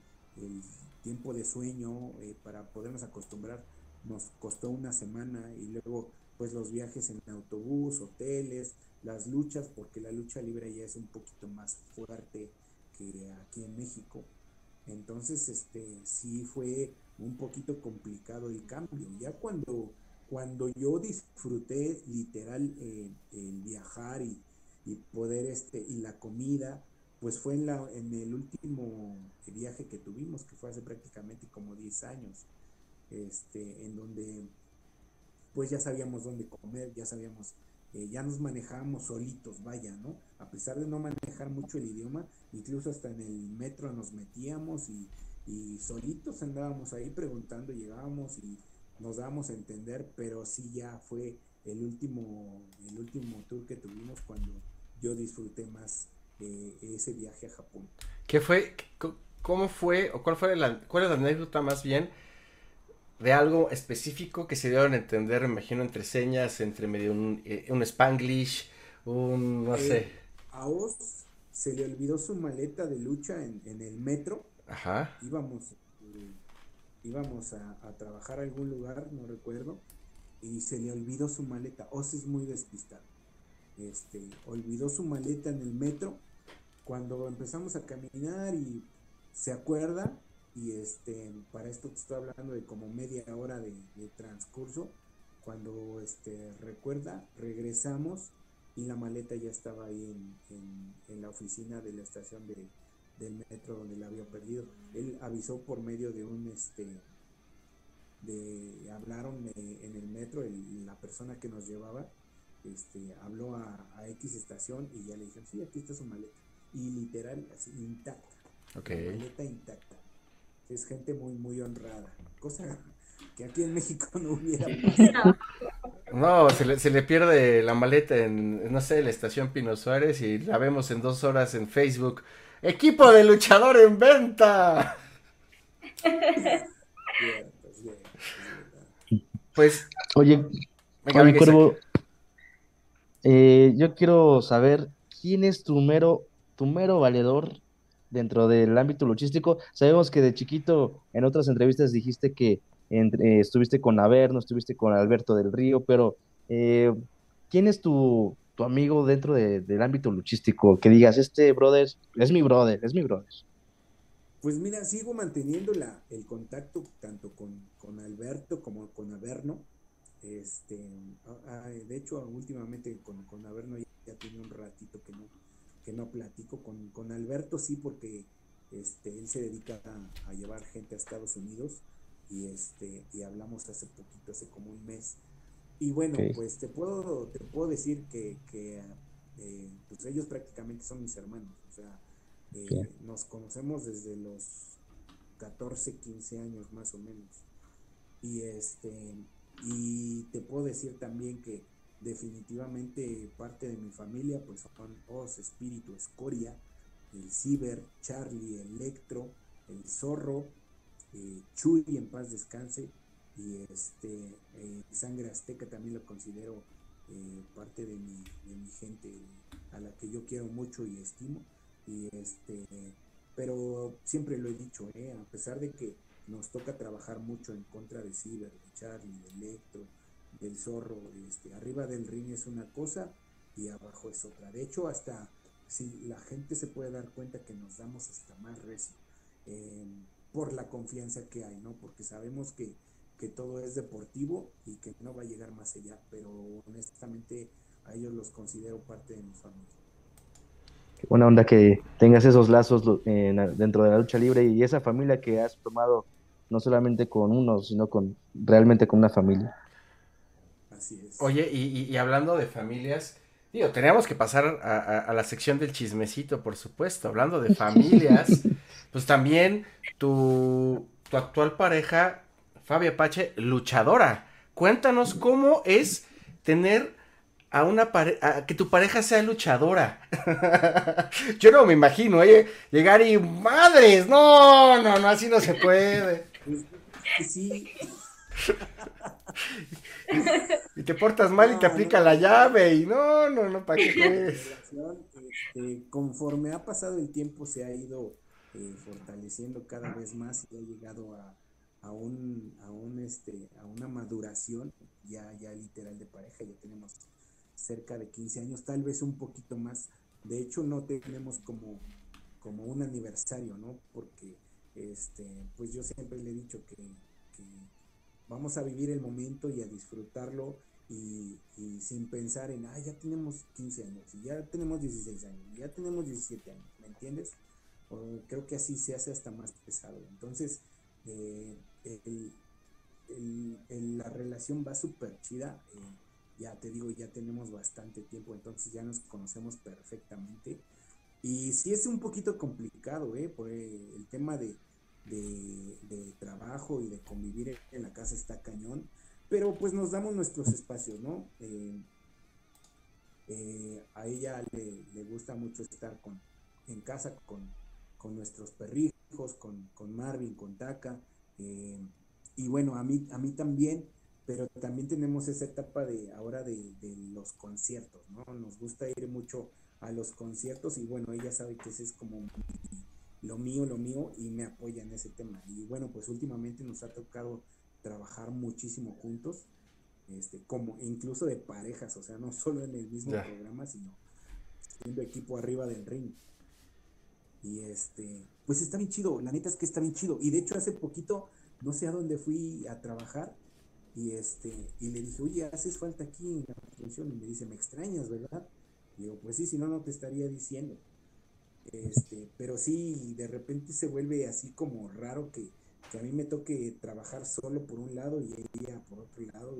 tiempo de sueño, eh, para podernos acostumbrar, nos costó una semana y luego pues los viajes en autobús, hoteles, las luchas, porque la lucha libre ya es un poquito más fuerte que aquí en México. Entonces, este, sí fue un poquito complicado el cambio. Ya cuando, cuando yo disfruté literal eh, el viajar y, y poder este y la comida pues fue en la en el último viaje que tuvimos que fue hace prácticamente como 10 años este en donde pues ya sabíamos dónde comer ya sabíamos eh, ya nos manejábamos solitos vaya no a pesar de no manejar mucho el idioma incluso hasta en el metro nos metíamos y, y solitos andábamos ahí preguntando llegábamos y nos dábamos a entender pero sí ya fue el último el último tour que tuvimos cuando yo disfruté más eh, ese viaje a Japón.
¿Qué fue, cómo fue, o cuál fue la, cuál es la anécdota más bien de algo específico que se dieron a entender, me imagino, entre señas, entre medio un, eh, un spanglish, un, no sé.
Eh, a Oz se le olvidó su maleta de lucha en, en el metro.
Ajá.
Íbamos, íbamos a, a, trabajar a algún lugar, no recuerdo, y se le olvidó su maleta. Oz es muy despistado este, olvidó su maleta en el metro. Cuando empezamos a caminar y se acuerda y este para esto te estoy hablando de como media hora de, transcurso cuando este recuerda regresamos y la maleta ya estaba ahí en, la oficina de la estación de, del metro donde la había perdido. Él avisó por medio de un este de hablaron en el metro la persona que nos llevaba este, habló a, X estación y ya le dijeron, sí, aquí está su maleta. Y literal, así, intacta. maleta intacta. Es gente muy, muy honrada. Cosa que aquí en México no hubiera pasado.
No, se le, se le pierde la maleta en, no sé, la estación Pino Suárez y la vemos en dos horas en Facebook. Equipo de luchador en venta. Pues.
Oye, oye Cuervo, eh, yo quiero saber quién es tu mero, tu mero valedor dentro del ámbito luchístico. Sabemos que de chiquito en otras entrevistas dijiste que eh, estuviste con Averno, estuviste con Alberto del Río, pero eh, ¿quién es tu, tu amigo dentro del ámbito luchístico? Que digas, este brother es mi brother, es mi brother.
Pues mira, sigo manteniendo el contacto tanto con, con Alberto como con Averno. Este, de hecho, últimamente con, con Averno ya, tiene un ratito que no, que no platico. Con, con Alberto sí, porque este, él se dedica a, llevar gente a Estados Unidos y este y hablamos hace poquito, hace como un mes. Y bueno, pues te puedo, te puedo decir que, que eh, pues ellos prácticamente son mis hermanos. O sea, eh, nos conocemos desde los 14, 15 años más o menos. Y este y te puedo decir también que definitivamente parte de mi familia pues son Oz, Espíritu, Escoria, el Ciber, Charlie, Electro, el Zorro, eh, Chuy en paz descanse y este eh, Sangre Azteca también lo considero parte de mi, de mi gente a la que yo quiero mucho y estimo y este, pero siempre lo he dicho, ¿eh? a pesar de que nos toca trabajar mucho en contra de Ciber, de Charlie, de Electro, del Zorro, este, arriba del ring es una cosa y abajo es otra. De hecho, hasta si la gente se puede dar cuenta que nos damos hasta más recio em, por la confianza que hay, ¿no? Porque sabemos que, que todo es deportivo y que no va a llegar más allá, pero honestamente a ellos los considero parte de mi familia
buena onda que tengas esos lazos dentro de la lucha libre y esa familia que has tomado no solamente con uno, sino con realmente con una familia.
Así es. Oye, y, hablando de familias, digo, teníamos que pasar a, la sección del chismecito, por supuesto. Hablando de familias, pues también tu, tu actual pareja, Fabia Pache, luchadora. Cuéntanos cómo es tener a una pareja, que tu pareja sea luchadora. Yo no me imagino, ¿eh? Llegar y madres, no, no, no, así no se puede. Sí. y te portas mal y te aplica la llave y no, no, no, ¿para qué
este, conforme ha pasado el tiempo se ha ido eh, fortaleciendo cada vez más y ha llegado a, a un, a un este, a una maduración ya, ya literal de pareja, ya tenemos cerca de 15 años, tal vez un poquito más. De hecho, no tenemos como, como un aniversario, ¿no? Porque, este, pues yo siempre le he dicho que, vamos a vivir el momento y a disfrutarlo y, sin pensar en, ah, ya tenemos 15 años, ya tenemos 16 años, ya tenemos 17 años, ¿me entiendes? creo que así se hace hasta más pesado. Entonces, eh, la relación va súper chida. Eh, ya te digo, ya tenemos bastante tiempo, entonces ya nos conocemos perfectamente. Y sí es un poquito complicado, ¿eh? Por el tema de, de, trabajo y de convivir en la casa está cañón, pero pues nos damos nuestros espacios, ¿no? Eh, eh, a ella le, gusta mucho estar con, en casa con, con nuestros perrijos, con, con, Marvin, con Taka, eh, y bueno, a mí, a mí también, pero también tenemos esa etapa de ahora de, los conciertos, ¿no? Nos gusta ir mucho a los conciertos y bueno, ella sabe que ese es como lo mío, lo mío y me apoya en ese tema. Y bueno, pues últimamente nos ha tocado trabajar muchísimo juntos, este, como incluso de parejas, o sea, no solo en el mismo programa, sino siendo equipo arriba del ring. Y este, pues está bien chido, la neta es que está bien chido. Y de hecho hace poquito, no sé a dónde fui a trabajar, y este, y le dije, oye, haces falta aquí en la función. Y me dice, me extrañas, ¿verdad? Y digo, pues sí, si no, no te estaría diciendo. Este, pero sí, de repente se vuelve así como raro que, a mí me toque trabajar solo por un lado y ella por otro lado.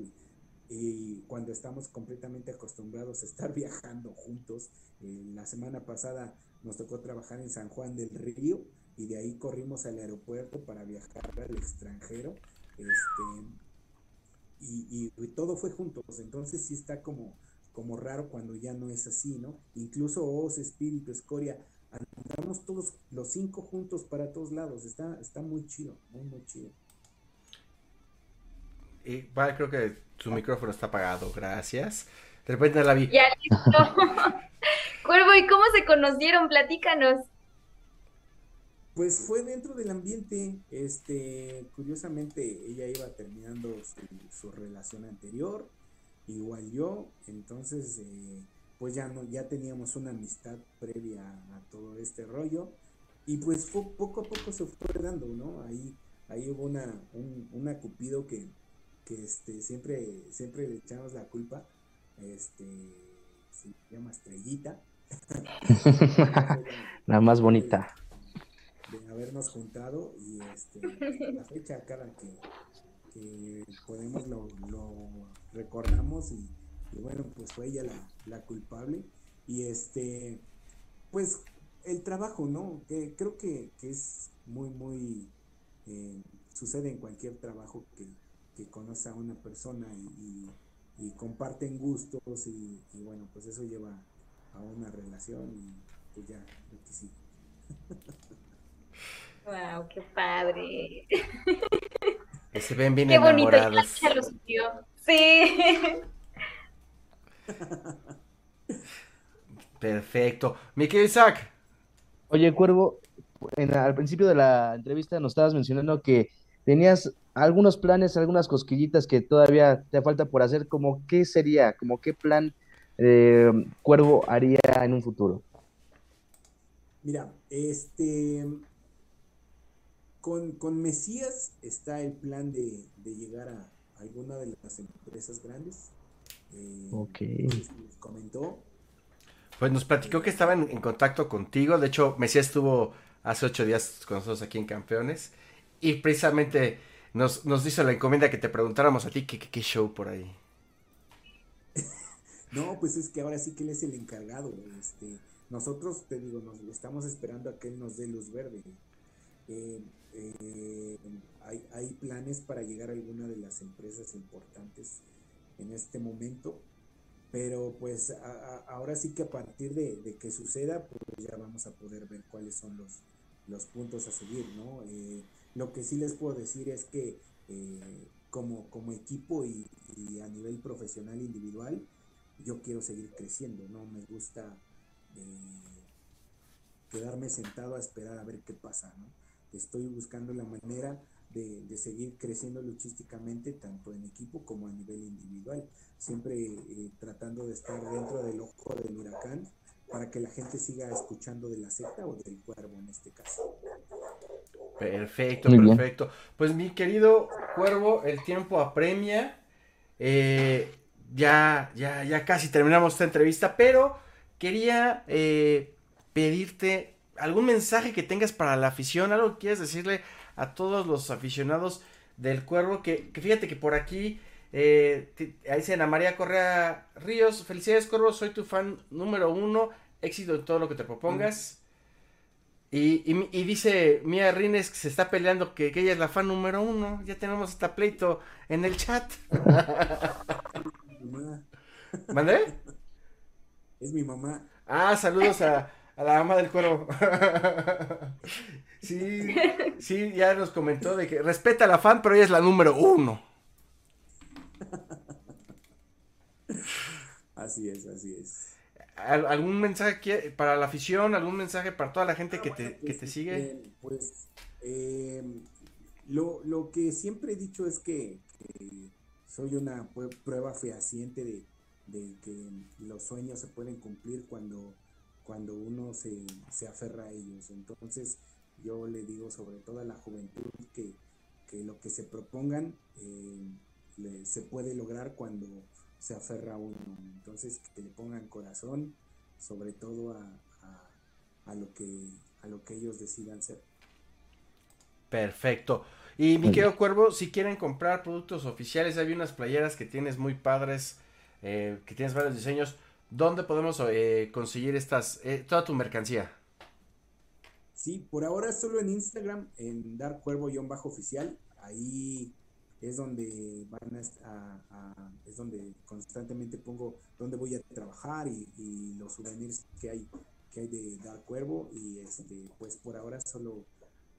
Y, cuando estamos completamente acostumbrados a estar viajando juntos. Eh, la semana pasada nos tocó trabajar en San Juan del Río y de ahí corrimos al aeropuerto para viajar al extranjero. Este, y, todo fue juntos, entonces sí está como, como raro cuando ya no es así, ¿no? Incluso Oz, Espíritu, Escoria, andamos todos los cinco juntos para todos lados, está, está muy chido, muy, muy chido.
Y vale, creo que su micrófono está apagado, gracias. De repente la vi.
Ya listo. Cuervo, ¿y cómo se conocieron? Platícanos.
Pues fue dentro del ambiente, este, curiosamente ella iba terminando su, relación anterior, igual yo, entonces eh, pues ya no, ya teníamos una amistad previa a todo este rollo, y pues fue, poco a poco se fue dando, ¿no? Ahí, ahí hubo una, un, una cupido que, que este, siempre, siempre le echamos la culpa, este, se llama Estrellita.
la más bonita
de habernos juntado y este, la fecha cada que, podemos lo, recordamos y, bueno, pues fue ella la, culpable y este, pues el trabajo, ¿no? Que creo que, es muy, muy, eh, sucede en cualquier trabajo que, que conoce a una persona y, comparten gustos y, bueno, pues eso lleva a una relación y pues ya, que sí.
Wow, qué padre.
se ven bien qué bonito,
Sí.
Perfecto. Mi querido Isaac.
Oye, Cuervo, al principio de la entrevista nos estabas mencionando que tenías algunos planes, algunas cosquillitas que todavía te falta por hacer. Como qué sería, como qué plan eh, Cuervo haría en un futuro.
Mira, este, con, Mesías está el plan de, llegar a alguna de las empresas grandes.
Eh, ok.
comentó.
Pues nos platicó que estaban en, contacto contigo. De hecho, Mesías estuvo hace ocho días con nosotros aquí en Campeones. Y precisamente nos, nos hizo la encomienda que te preguntáramos a ti qué, qué, show por ahí.
no, pues es que ahora sí que él es el encargado. Este, nosotros, te digo, nos estamos esperando a que él nos dé luz verde. Eh, eh, hay, planes para llegar a alguna de las empresas importantes en este momento, pero pues ahora sí que a partir de, que suceda, pues ya vamos a poder ver cuáles son los, puntos a seguir, ¿no? Eh, lo que sí les puedo decir es que como equipo y, a nivel profesional individual, yo quiero seguir creciendo, no me gusta quedarme sentado a esperar a ver qué pasa, ¿no? Estoy buscando la manera de, seguir creciendo luchísticamente, tanto en equipo como a nivel individual, siempre eh, tratando de estar dentro del ojo del huracán para que la gente siga escuchando de la secta o del cuervo en este caso.
Perfecto, perfecto. Pues mi querido cuervo, el tiempo apremia. Eh, ya, ya, ya casi terminamos esta entrevista, pero quería eh, pedirte algún mensaje que tengas para la afición, algo que quieras decirle a todos los aficionados del Cuervo, que, fíjate que por aquí, eh, ahí dice Ana María Correa Ríos, felicidades Cuervo, soy tu fan número uno, éxito en todo lo que te propongas. Y, y, dice Mía Rines que se está peleando que, ella es la fan número uno. Ya tenemos esta pleito en el chat. ¿Mandé?
Es mi mamá.
Ah, saludos a, a la ama del cuero. sí, sí, ya nos comentó de que respeta a la fan, pero ella es la número uno.
Así es, así es.
¿Algún mensaje para la afición? ¿Algún mensaje para toda la gente que te, que te pues, sigue?
Eh, pues eh, lo, lo, que siempre he dicho es que, soy una prueba fehaciente de, de que los sueños se pueden cumplir cuando cuando uno se, aferra a ellos. Entonces yo le digo sobre todo a la juventud que, lo que se propongan eh, se puede lograr cuando se aferra a uno. Entonces que le pongan corazón sobre todo a, lo, que, a lo que ellos decidan ser.
Perfecto. Y mi querido Cuervo, si quieren comprar productos oficiales, hay unas playeras que tienes muy padres, eh, que tienes varios diseños. ¿Dónde podemos eh, conseguir estas, eh, toda tu mercancía?
Sí, por ahora solo en Instagram, en Dar Cuervo-oficial. Ahí es donde van a, es donde constantemente pongo dónde voy a trabajar y, los souvenirs que hay que hay de Dark Cuervo y este pues por ahora solo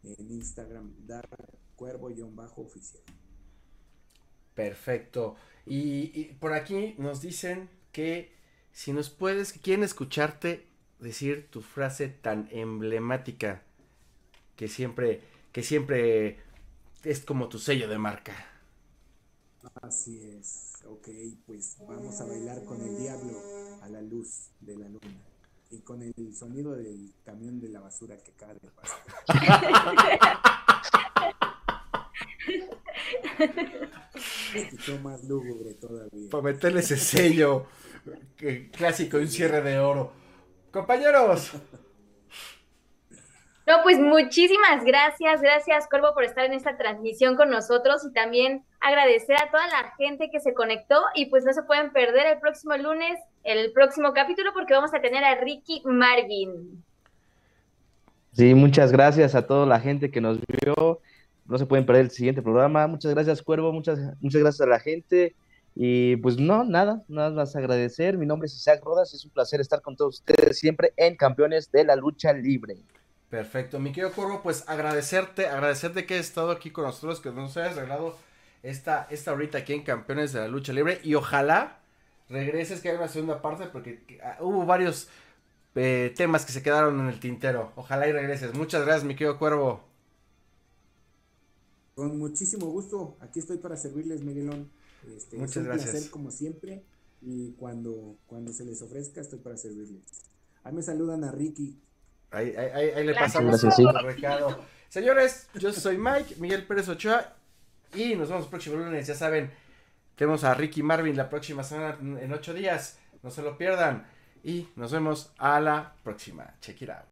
en Instagram Dark Cuervo-oficial.
Perfecto. Y, por aquí nos dicen que si nos puedes, quieren escucharte decir tu frase tan emblemática que siempre, que siempre es como tu sello de marca.
Así es. Ok, pues vamos a bailar con el diablo a la luz de la luna y con el sonido del camión de la basura que cae de más lúgubre todavía.
Para meterle ese sello clásico, un cierre de oro. Compañeros.
No, pues muchísimas gracias, gracias Corvo por estar en esta transmisión con nosotros y también agradecer a toda la gente que se conectó y pues no se pueden perder el próximo lunes el próximo capítulo porque vamos a tener a Ricky Marvin.
Sí, muchas gracias a toda la gente que nos vio no se pueden perder el siguiente programa. Muchas gracias, Cuervo, muchas, muchas gracias a la gente. Y pues no, nada, nada más agradecer. Mi nombre es Isaac Rodas, es un placer estar con todos ustedes siempre en Campeones de la Lucha Libre.
Perfecto, mi querido Cuervo, pues agradecerte, agradecerte que has estado aquí con nosotros, que nos hayas regalado esta, esta ahorita aquí en Campeones de la Lucha Libre y ojalá regreses, que haya una segunda parte, porque ah, hubo varios eh, temas que se quedaron en el tintero. Ojalá y regreses. Muchas gracias, mi querido Cuervo.
Con muchísimo gusto, aquí estoy para servirles, Miguelón. Este, Muchas es un gracias. placer como siempre y cuando, cuando se les ofrezca estoy para servirles. Ahí me saludan a Ricky.
Ahí, ahí, ahí le pasamos el recado. Señores, yo soy Mike, Miguel Pérez Ochoa y nos vemos el próximo lunes, ya saben, tenemos a Ricky Marvin la próxima semana en ocho días, no se lo pierdan y nos vemos a la próxima. Check it out.